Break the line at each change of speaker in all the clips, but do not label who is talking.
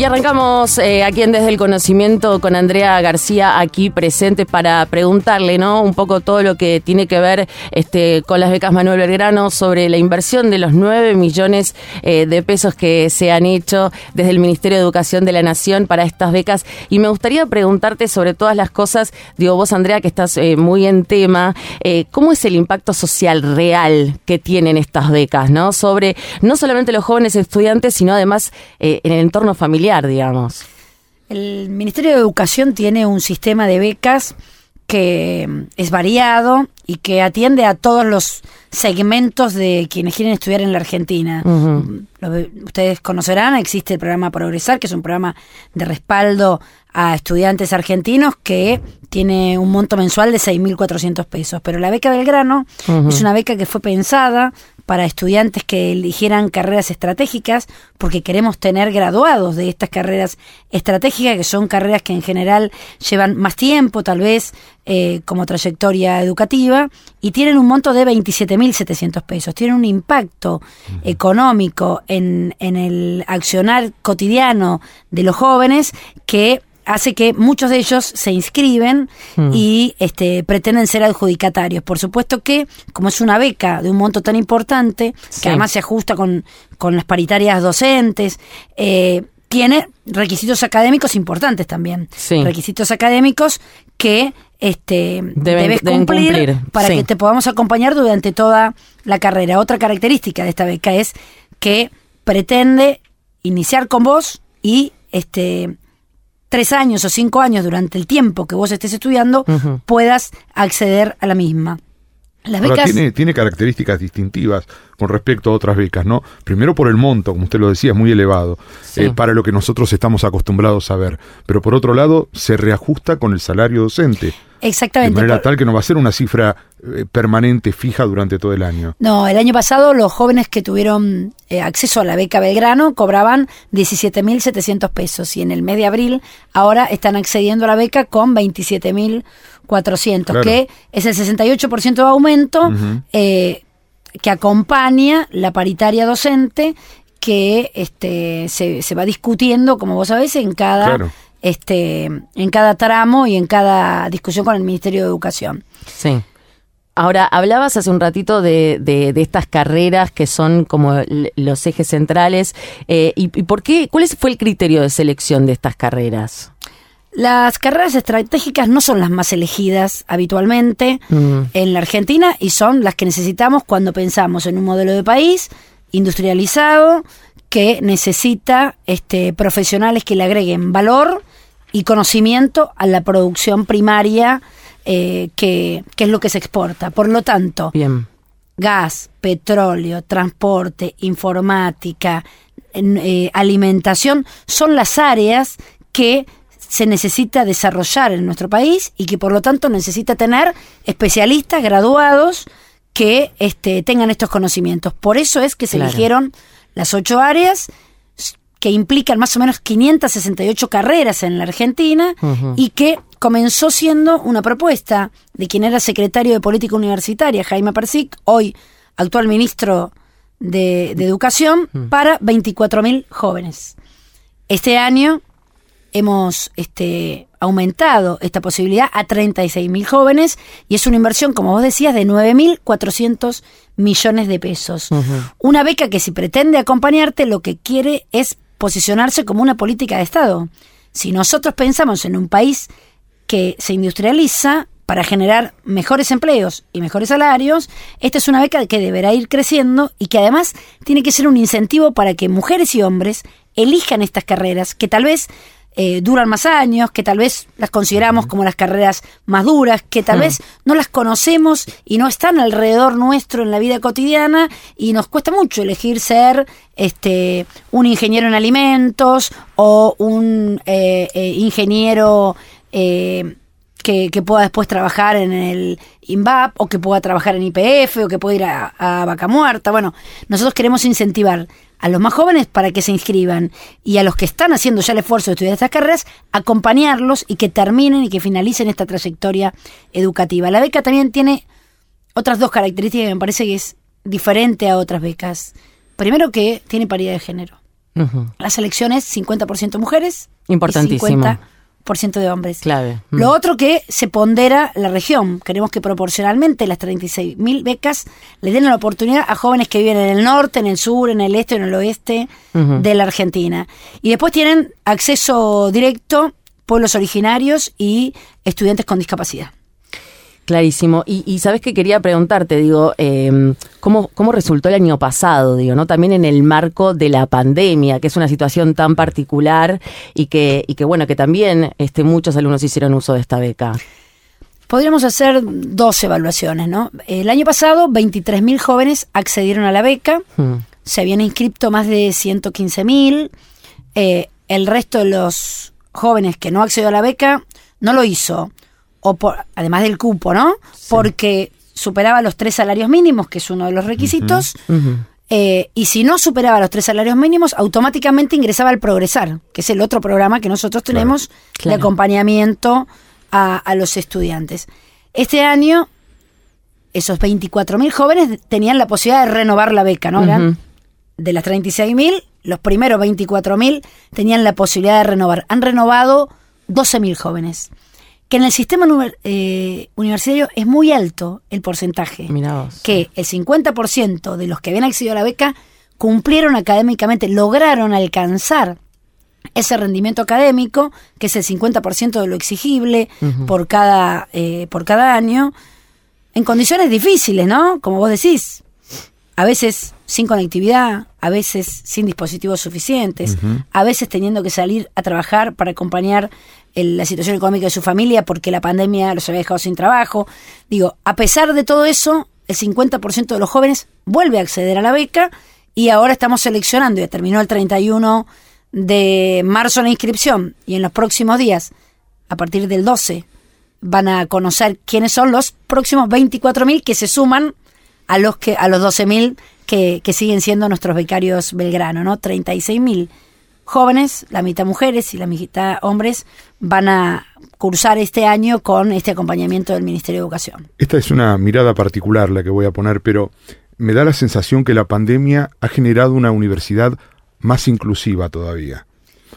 Y arrancamos eh, aquí en Desde el Conocimiento con Andrea García aquí presente para preguntarle, ¿no? Un poco todo lo que tiene que ver este, con las becas Manuel Belgrano sobre la inversión de los 9 millones eh, de pesos que se han hecho desde el Ministerio de Educación de la Nación para estas becas. Y me gustaría preguntarte sobre todas las cosas, digo vos Andrea que estás eh, muy en tema, ¿cómo es el impacto social real que tienen estas becas, ¿no? Sobre no solamente los jóvenes estudiantes, sino además en el entorno familiar digamos.
El Ministerio de Educación tiene un sistema de becas que es variado y que atiende a todos los segmentos de quienes quieren estudiar en la Argentina. ustedes conocerán, existe el programa Progresar, que es un programa de respaldo a estudiantes argentinos que tiene un monto mensual de 6.400 pesos. Pero la beca Belgrano es una beca que fue pensada para estudiantes que eligieran carreras estratégicas, porque queremos tener graduados de estas carreras estratégicas, que son carreras que en general llevan más tiempo, tal vez, eh, como trayectoria educativa, y tienen un monto de 27.700 pesos. Tienen un impacto económico en, en el accionar cotidiano de los jóvenes que hace que muchos de ellos se inscriben hmm. y este, pretenden ser adjudicatarios. Por supuesto que, como es una beca de un monto tan importante, que además se ajusta con, con las paritarias docentes, eh, tiene requisitos académicos importantes también. Requisitos académicos que este, debes cumplir, para que te podamos acompañar durante toda la carrera. Otra característica de esta beca es que pretende iniciar con vos y este tres años o cinco años durante el tiempo que vos estés estudiando, puedas acceder a la misma.
Las becas... tiene, tiene características distintivas con respecto a otras becas, ¿no? Primero por el monto, como usted lo decía, es muy elevado eh, para lo que nosotros estamos acostumbrados a ver. Pero por otro lado, se reajusta con el salario docente.
Exactamente.
De manera tal que no va a ser una cifra eh, permanente, fija durante todo el año.
No, el año pasado los jóvenes que tuvieron eh, acceso a la beca Belgrano cobraban 17.700 pesos y en el mes de abril ahora están accediendo a la beca con 27.400, que es el 68% de aumento eh, que acompaña la paritaria docente que este, se, se va discutiendo, como vos sabés, en cada este, en cada tramo y en cada discusión con el Ministerio de Educación.
Sí. Ahora, hablabas hace un ratito de, de, estas carreras que son como los ejes centrales. Eh, y, por qué? ¿Cuál fue el criterio de selección de estas carreras?
Las carreras estratégicas no son las más elegidas habitualmente mm. en la Argentina y son las que necesitamos cuando pensamos en un modelo de país industrializado que necesita este, profesionales que le agreguen valor y conocimiento a la producción primaria eh, que, es lo que se exporta. Por lo tanto, gas, petróleo, transporte, informática, eh, alimentación son las áreas que se necesita desarrollar en nuestro país y que por lo tanto necesita tener especialistas graduados que este, tengan estos conocimientos. Por eso es que se eligieron las ocho áreas que implican más o menos 568 carreras en la Argentina y que comenzó siendo una propuesta de quien era secretario de Política Universitaria, Jaime Persic, hoy actual ministro de, Educación, para 24.000 jóvenes. Este año hemos este, aumentado esta posibilidad a 36.000 jóvenes y es una inversión, como vos decías, de 9.400 millones de pesos. Una beca que si pretende acompañarte lo que quiere es posicionarse como una política de Estado. Si nosotros pensamos en un país que se industrializa para generar mejores empleos y mejores salarios, esta es una beca que deberá ir creciendo y que además tiene que ser un incentivo para que mujeres y hombres elijan estas carreras que tal vez eh, duran más años, que tal vez las consideramos como las carreras más duras, que tal vez no las conocemos y no están alrededor nuestro en la vida cotidiana y nos cuesta mucho elegir ser este un ingeniero en alimentos o un eh, eh, ingeniero que, pueda después trabajar en el INVAP o que pueda trabajar en IPF o que pueda ir a, a Vaca Muerta. Bueno, nosotros queremos incentivar a los más jóvenes para que se inscriban y a los que están haciendo ya el esfuerzo de estudiar estas carreras, acompañarlos y que terminen y que finalicen esta trayectoria educativa. La beca también tiene otras dos características que me parece que es diferente a otras becas. Primero que tiene paridad de género. La selección es 50% mujeres.
Importantísimo.
Y 50% de hombres.
Clave.
Lo mm. otro que se pondera la región. Queremos que proporcionalmente las 36.000 becas le den la oportunidad a jóvenes que viven en el norte, en el sur, en el este, en el oeste de la Argentina. Y después tienen acceso directo pueblos originarios y estudiantes con discapacidad.
Clarísimo. Y, sabes que quería preguntarte, digo, eh, ¿cómo, ¿cómo resultó el año pasado? Digo, ¿no? También en el marco de la pandemia, que es una situación tan particular y que, y que bueno, que también este, muchos alumnos hicieron uso de esta beca.
Podríamos hacer dos evaluaciones, ¿no? El año pasado, 23.000 jóvenes accedieron a la beca, hmm. se habían inscrito más de 115.000, eh, el resto de los jóvenes que no accedió a la beca no lo hizo o por, además del cupo, ¿no? Porque superaba los tres salarios mínimos, que es uno de los requisitos, eh, y si no superaba los tres salarios mínimos, automáticamente ingresaba al Progresar, que es el otro programa que nosotros tenemos de acompañamiento a, los estudiantes. Este año, esos 24.000 jóvenes tenían la posibilidad de renovar la beca, ¿no? de las 36.000, los primeros 24.000 tenían la posibilidad de renovar. Han renovado 12.000 jóvenes que en el sistema eh, universitario es muy alto el porcentaje. Que el 50% de los que habían accedido a la beca cumplieron académicamente, lograron alcanzar ese rendimiento académico, que es el 50% de lo exigible por, cada, eh, por cada año, en condiciones difíciles, ¿no? Como vos decís, a veces sin conectividad, a veces sin dispositivos suficientes, a veces teniendo que salir a trabajar para acompañar la situación económica de su familia porque la pandemia los había dejado sin trabajo. Digo, a pesar de todo eso, el 50% de los jóvenes vuelve a acceder a la beca y ahora estamos seleccionando, ya terminó el 31 de marzo la inscripción y en los próximos días, a partir del 12, van a conocer quiénes son los próximos 24.000 que se suman a los que a los 12.000 que, que siguen siendo nuestros becarios Belgrano, ¿no? 36.000 jóvenes, la mitad mujeres y la mitad hombres, van a cursar este año con este acompañamiento del Ministerio de Educación.
Esta es una mirada particular la que voy a poner, pero me da la sensación que la pandemia ha generado una universidad más inclusiva todavía.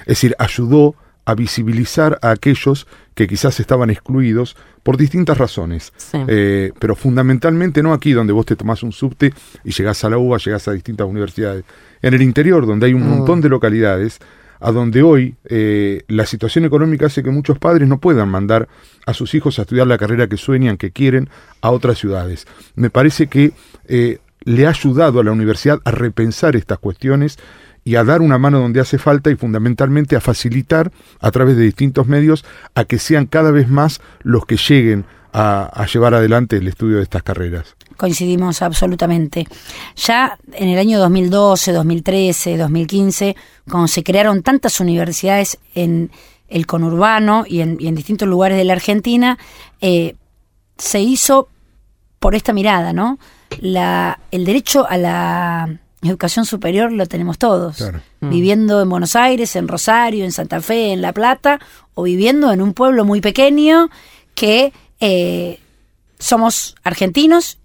Es decir, ayudó a visibilizar a aquellos que quizás estaban excluidos por distintas razones. Eh, pero fundamentalmente no aquí donde vos te tomás un subte y llegás a la UBA, llegás a distintas universidades. En el interior, donde hay un mm. montón de localidades, a donde hoy eh, la situación económica hace que muchos padres no puedan mandar a sus hijos a estudiar la carrera que sueñan, que quieren, a otras ciudades. Me parece que eh, le ha ayudado a la universidad a repensar estas cuestiones y a dar una mano donde hace falta y fundamentalmente a facilitar a través de distintos medios a que sean cada vez más los que lleguen a, llevar adelante el estudio de estas carreras.
Coincidimos absolutamente. Ya en el año 2012, 2013, 2015, cuando se crearon tantas universidades en el conurbano y en, distintos lugares de la Argentina, eh, se hizo por esta mirada, ¿no? El derecho a la educación superior lo tenemos todos. Mm. Viviendo en Buenos Aires, en Rosario, en Santa Fe, en La Plata, o viviendo en un pueblo muy pequeño que eh, somos argentinos,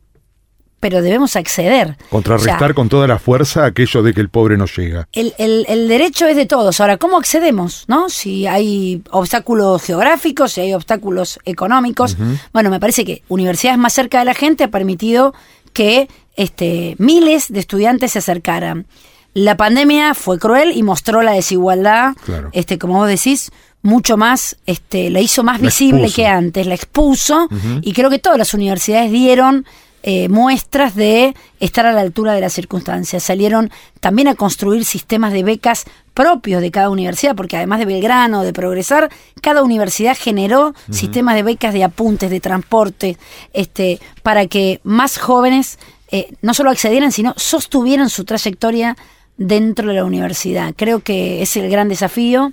pero debemos acceder.
Contrarrestar con toda la fuerza aquello de que el pobre no llega.
El, el, derecho es de todos. Ahora, ¿cómo accedemos? ¿No? Si hay obstáculos geográficos, si hay obstáculos económicos. Bueno, me parece que universidades más cerca de la gente ha permitido que este, miles de estudiantes se acercaran. La pandemia fue cruel y mostró la desigualdad, este, como vos decís, mucho más, este, la hizo más visible que antes, la expuso, y creo que todas las universidades dieron eh, muestras de estar a la altura de las circunstancias. Salieron también a construir sistemas de becas propios de cada universidad, porque además de Belgrano, de Progresar, cada universidad generó sistemas de becas de apuntes, de transporte, este, para que más jóvenes eh, no solo accedieran, sino sostuvieran su trayectoria dentro de la universidad. Creo que es el gran desafío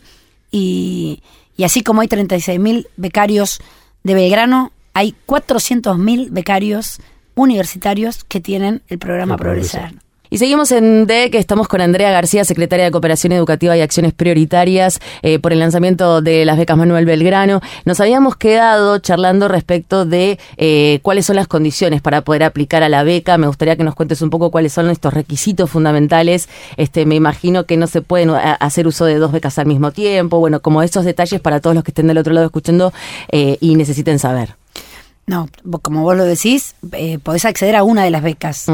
y, así como hay 36.000 becarios de Belgrano, hay 400.000 becarios universitarios que tienen el programa Progresar.
Y seguimos en D, que estamos con Andrea García, secretaria de Cooperación Educativa y Acciones Prioritarias, eh, por el lanzamiento de las becas Manuel Belgrano. Nos habíamos quedado charlando respecto de eh, cuáles son las condiciones para poder aplicar a la beca. Me gustaría que nos cuentes un poco cuáles son estos requisitos fundamentales. Este, me imagino que no se pueden eh, hacer uso de dos becas al mismo tiempo. Bueno, como esos detalles para todos los que estén del otro lado escuchando y necesiten saber.
No, como vos lo decís, podés acceder a una de las becas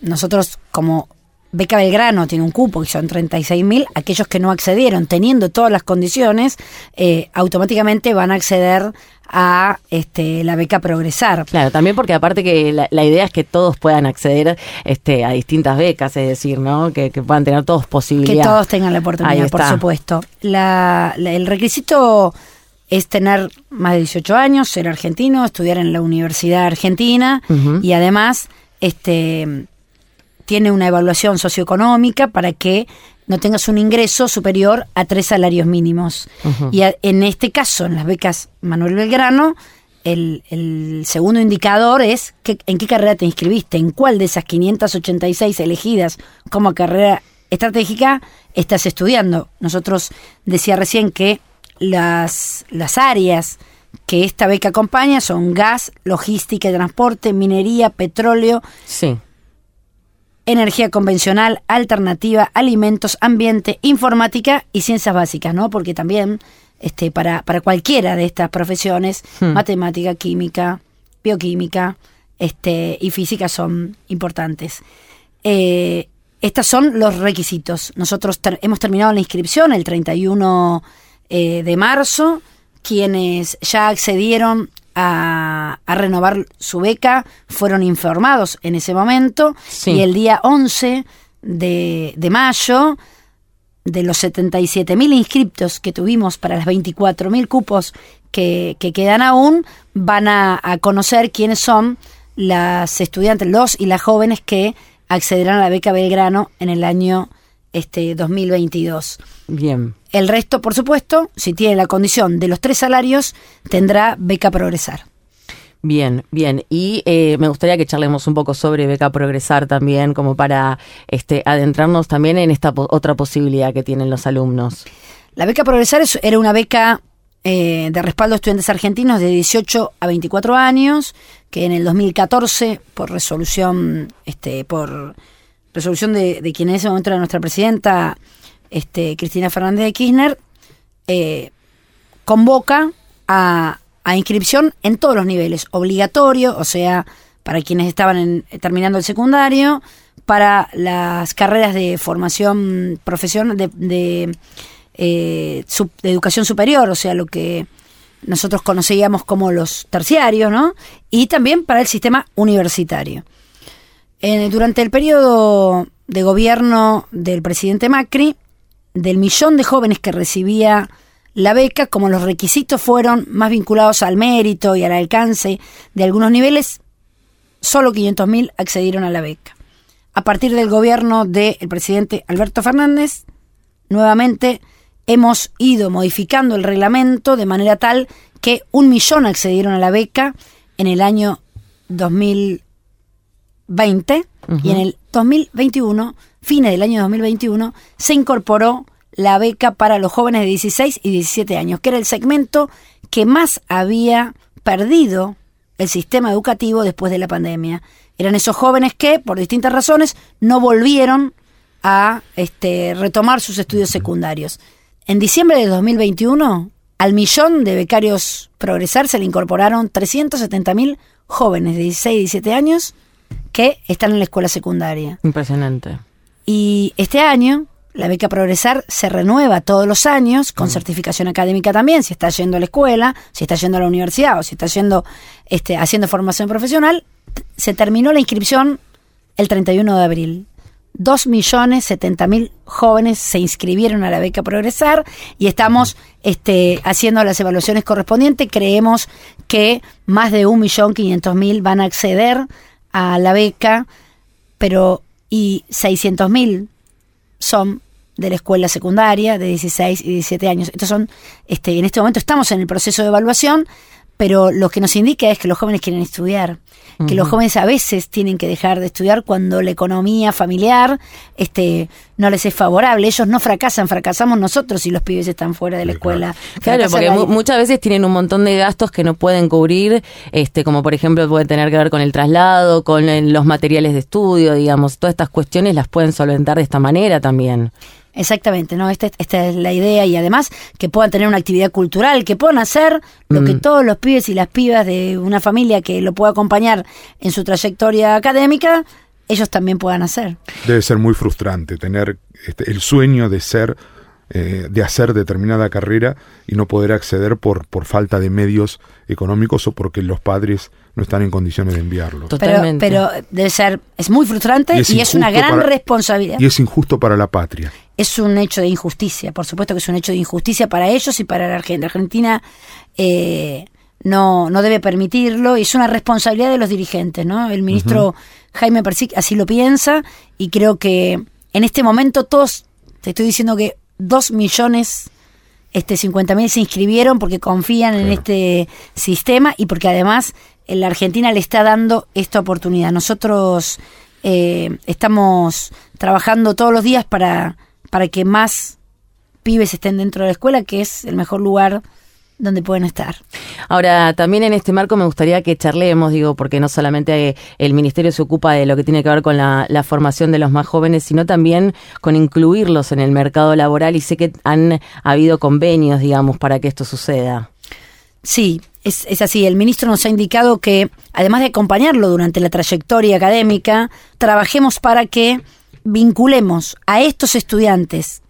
nosotros como Beca Belgrano tiene un cupo que son 36.000, aquellos que no accedieron teniendo todas las condiciones, eh, automáticamente van a acceder a este, la beca Progresar.
Claro, también porque aparte que la, idea es que todos puedan acceder este, a distintas becas, es decir, ¿no? Que, puedan tener todos posibilidades.
Que todos tengan la oportunidad, por supuesto. el requisito es tener más de 18 años, ser argentino, estudiar en la Universidad Argentina y además este tiene una evaluación socioeconómica para que no tengas un ingreso superior a tres salarios mínimos. Y en este caso, en las becas Manuel Belgrano, el, segundo indicador es que, en qué carrera te inscribiste, en cuál de esas 586 elegidas como carrera estratégica estás estudiando. Nosotros decía recién que las, las áreas que esta beca acompaña son gas, logística y transporte, minería, petróleo,
sí
energía convencional, alternativa, alimentos, ambiente, informática y ciencias básicas, ¿no? Porque también este, para, para cualquiera de estas profesiones, hmm. matemática, química, bioquímica este, y física son importantes. Eh, estos son los requisitos. Nosotros hemos terminado la inscripción el 31 eh, de marzo. Quienes ya accedieron a, renovar su beca fueron informados en ese momento y el día 11 de, de mayo de los 77.000 inscriptos que tuvimos para las 24.000 cupos que, que, quedan aún, van a, a, conocer quiénes son las estudiantes, los y las jóvenes que accederán a la beca Belgrano en el año este 2022.
Bien.
El resto, por supuesto, si tiene la condición de los tres salarios, tendrá beca progresar.
Bien, bien. Y eh, me gustaría que charlemos un poco sobre Beca Progresar también, como para este, adentrarnos también en esta otra posibilidad que tienen los alumnos.
La Beca Progresar era una beca eh, de respaldo a estudiantes argentinos de 18 a 24 años, que en el 2014, por resolución, este, por resolución de, quien en ese momento era nuestra presidenta, este, Cristina Fernández de Kirchner, eh, convoca a, inscripción en todos los niveles, obligatorio, o sea, para quienes estaban terminando el secundario, para las carreras de formación profesional, de, eh, de educación superior, o sea, lo que nosotros conocíamos como los terciarios, ¿no? Y también para el sistema universitario durante el periodo de gobierno del presidente Macri, del millón de jóvenes que recibía la beca, como los requisitos fueron más vinculados al mérito y al alcance de algunos niveles, solo 500.000 accedieron a la beca. A partir del gobierno del presidente Alberto Fernández, nuevamente hemos ido modificando el reglamento de manera tal que un millón accedieron a la beca en el año 2000 20 y en el 2021, fines del año 2021, se incorporó la beca para los jóvenes de 16 y 17 años, que era el segmento que más había perdido el sistema educativo después de la pandemia. Eran esos jóvenes que, por distintas razones, no volvieron a este, retomar sus estudios secundarios. En diciembre de 2021, al millón de becarios Progresar se le incorporaron 370.000 jóvenes de 16 y 17 años que están en la escuela secundaria.
Impresionante.
Y este año la beca Progresar se renueva todos los años con mm. certificación académica también, si está yendo a la escuela, si está yendo a la universidad o si está yendo este, haciendo formación profesional. Se terminó la inscripción el 31 de abril. 2.070.000 jóvenes se inscribieron a la beca Progresar y estamos este, haciendo las evaluaciones correspondientes. Creemos que más de 1.500.000 van a acceder a la beca, pero y 600 mil son de la escuela secundaria de 16 y 17 años. Estos son, este, en este momento estamos en el proceso de evaluación pero lo que nos indica es que los jóvenes quieren estudiar, que los jóvenes a veces tienen que dejar de estudiar cuando la economía familiar este, no les es favorable. Ellos no fracasan, fracasamos nosotros si los pibes están fuera de la escuela.
Claro, porque muchas veces tienen un montón de gastos que no pueden cubrir, este, como por ejemplo puede tener que ver con el traslado, con los materiales de estudio, digamos, todas estas cuestiones las pueden solventar de esta manera también.
Exactamente, ¿no? Esta, esta, es la idea y además que puedan tener una actividad cultural, que puedan hacer lo que mm. todos los pibes y las pibas de una familia que lo pueda acompañar en su trayectoria académica, ellos también puedan hacer.
Debe ser muy frustrante tener este, el sueño de ser eh, de hacer determinada carrera y no poder acceder por, por falta de medios económicos o porque los padres no están en condiciones de enviarlo.
Totalmente. Pero, debe ser, es muy frustrante y es, una gran responsabilidad.
Y es injusto para la patria.
Es un hecho de injusticia, por supuesto que es un hecho de injusticia para ellos y para la Argentina. Argentina eh, no, no debe permitirlo y es una responsabilidad de los dirigentes, ¿no? El ministro Jaime Persic así lo piensa y creo que en este momento todos, te estoy diciendo que dos millones este 50 mil se inscribieron porque confían en este sistema y porque además la Argentina le está dando esta oportunidad. Nosotros eh, estamos trabajando todos los días para, para que más pibes estén dentro de la escuela, que es el mejor lugar donde pueden estar.
Ahora, también en este marco me gustaría que charlemos, digo, porque no solamente el Ministerio se ocupa de lo que tiene que ver con la, formación de los más jóvenes, sino también con incluirlos en el mercado laboral y sé que han habido convenios, digamos, para que esto suceda.
Sí, es, es, así. El ministro nos ha indicado que, además de acompañarlo durante la trayectoria académica, trabajemos para que vinculemos a estos estudiantes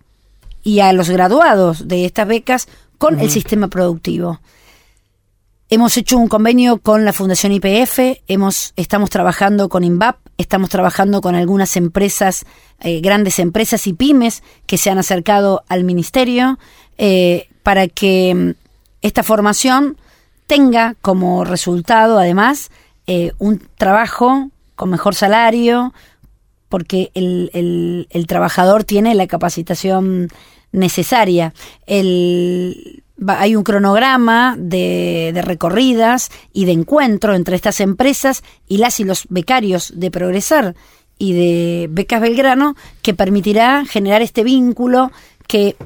y a los graduados de estas becas con el sistema productivo. Hemos hecho un convenio con la Fundación IPF, hemos, estamos trabajando con INVAP, estamos trabajando con algunas empresas, eh, grandes empresas y pymes que se han acercado al ministerio eh, para que mm, esta formación tenga como resultado, además, eh, un trabajo con mejor salario, porque el, el trabajador tiene la capacitación necesaria. El, hay un cronograma de, de, recorridas y de encuentro entre estas empresas y las y los becarios de Progresar y de Becas Belgrano que permitirá generar este vínculo que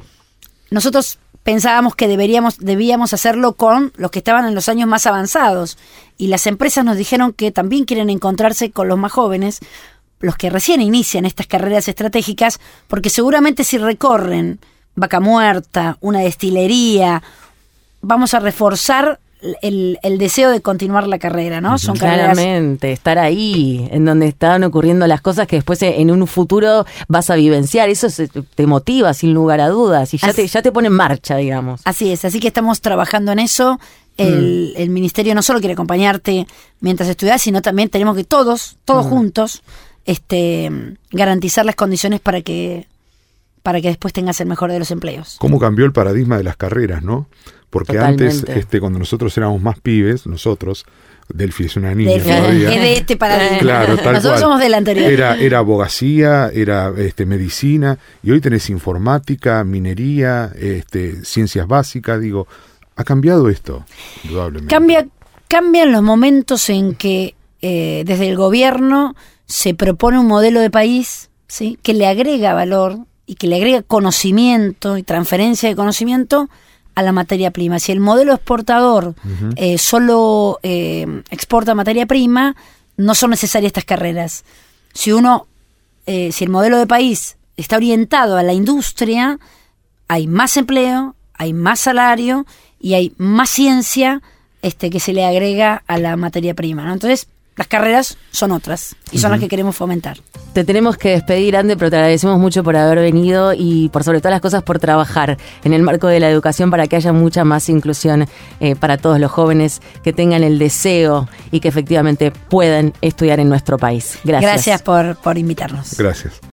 nosotros pensábamos que deberíamos debíamos hacerlo con los que estaban en los años más avanzados y las empresas nos dijeron que también quieren encontrarse con los más jóvenes los que recién inician estas carreras estratégicas porque seguramente si recorren vaca muerta, una destilería. Vamos a reforzar el, deseo de continuar la carrera, ¿no?
Son Claramente, estar ahí, en donde están ocurriendo las cosas que después en un futuro vas a vivenciar. Eso te motiva, sin lugar a dudas, y ya, te, ya te pone en marcha, digamos.
Así es, así que estamos trabajando en eso. El, mm. ministerio no solo quiere acompañarte mientras estudias, sino también tenemos que todos, todos mm. juntos, este, garantizar las condiciones para que para que después tengas el mejor de los empleos.
¿Cómo cambió el paradigma de las carreras, no? Porque antes, este, cuando nosotros éramos más pibes, nosotros, Delphi es una niña todavía.
Es de este paradigma.
Claro, tal
Nosotros somos del anterior.
Era, era abogacía, era este, medicina, y hoy tenés informática, minería, este, ciencias básicas, digo, ha cambiado esto, indudablemente.
Cambia, cambian los momentos en que eh, desde el gobierno se propone un modelo de país ¿sí? que le agrega valor y que le agrega conocimiento y transferencia de conocimiento a la materia prima. Si el modelo exportador eh, solo eh, exporta materia prima, no son necesarias estas carreras. Si uno, eh, si el modelo de país está orientado a la industria, hay más empleo, hay más salario y hay más ciencia este, que se le agrega a la materia prima. ¿no? Entonces, las carreras son otras y son las que queremos fomentar.
Te tenemos que despedir, Ande, pero te agradecemos mucho por haber venido y por sobre todas las cosas por trabajar en el marco de la educación para que haya mucha más inclusión eh, para todos los jóvenes que tengan el deseo y que efectivamente puedan estudiar en nuestro país. Gracias.
Gracias por, por invitarnos.
Gracias.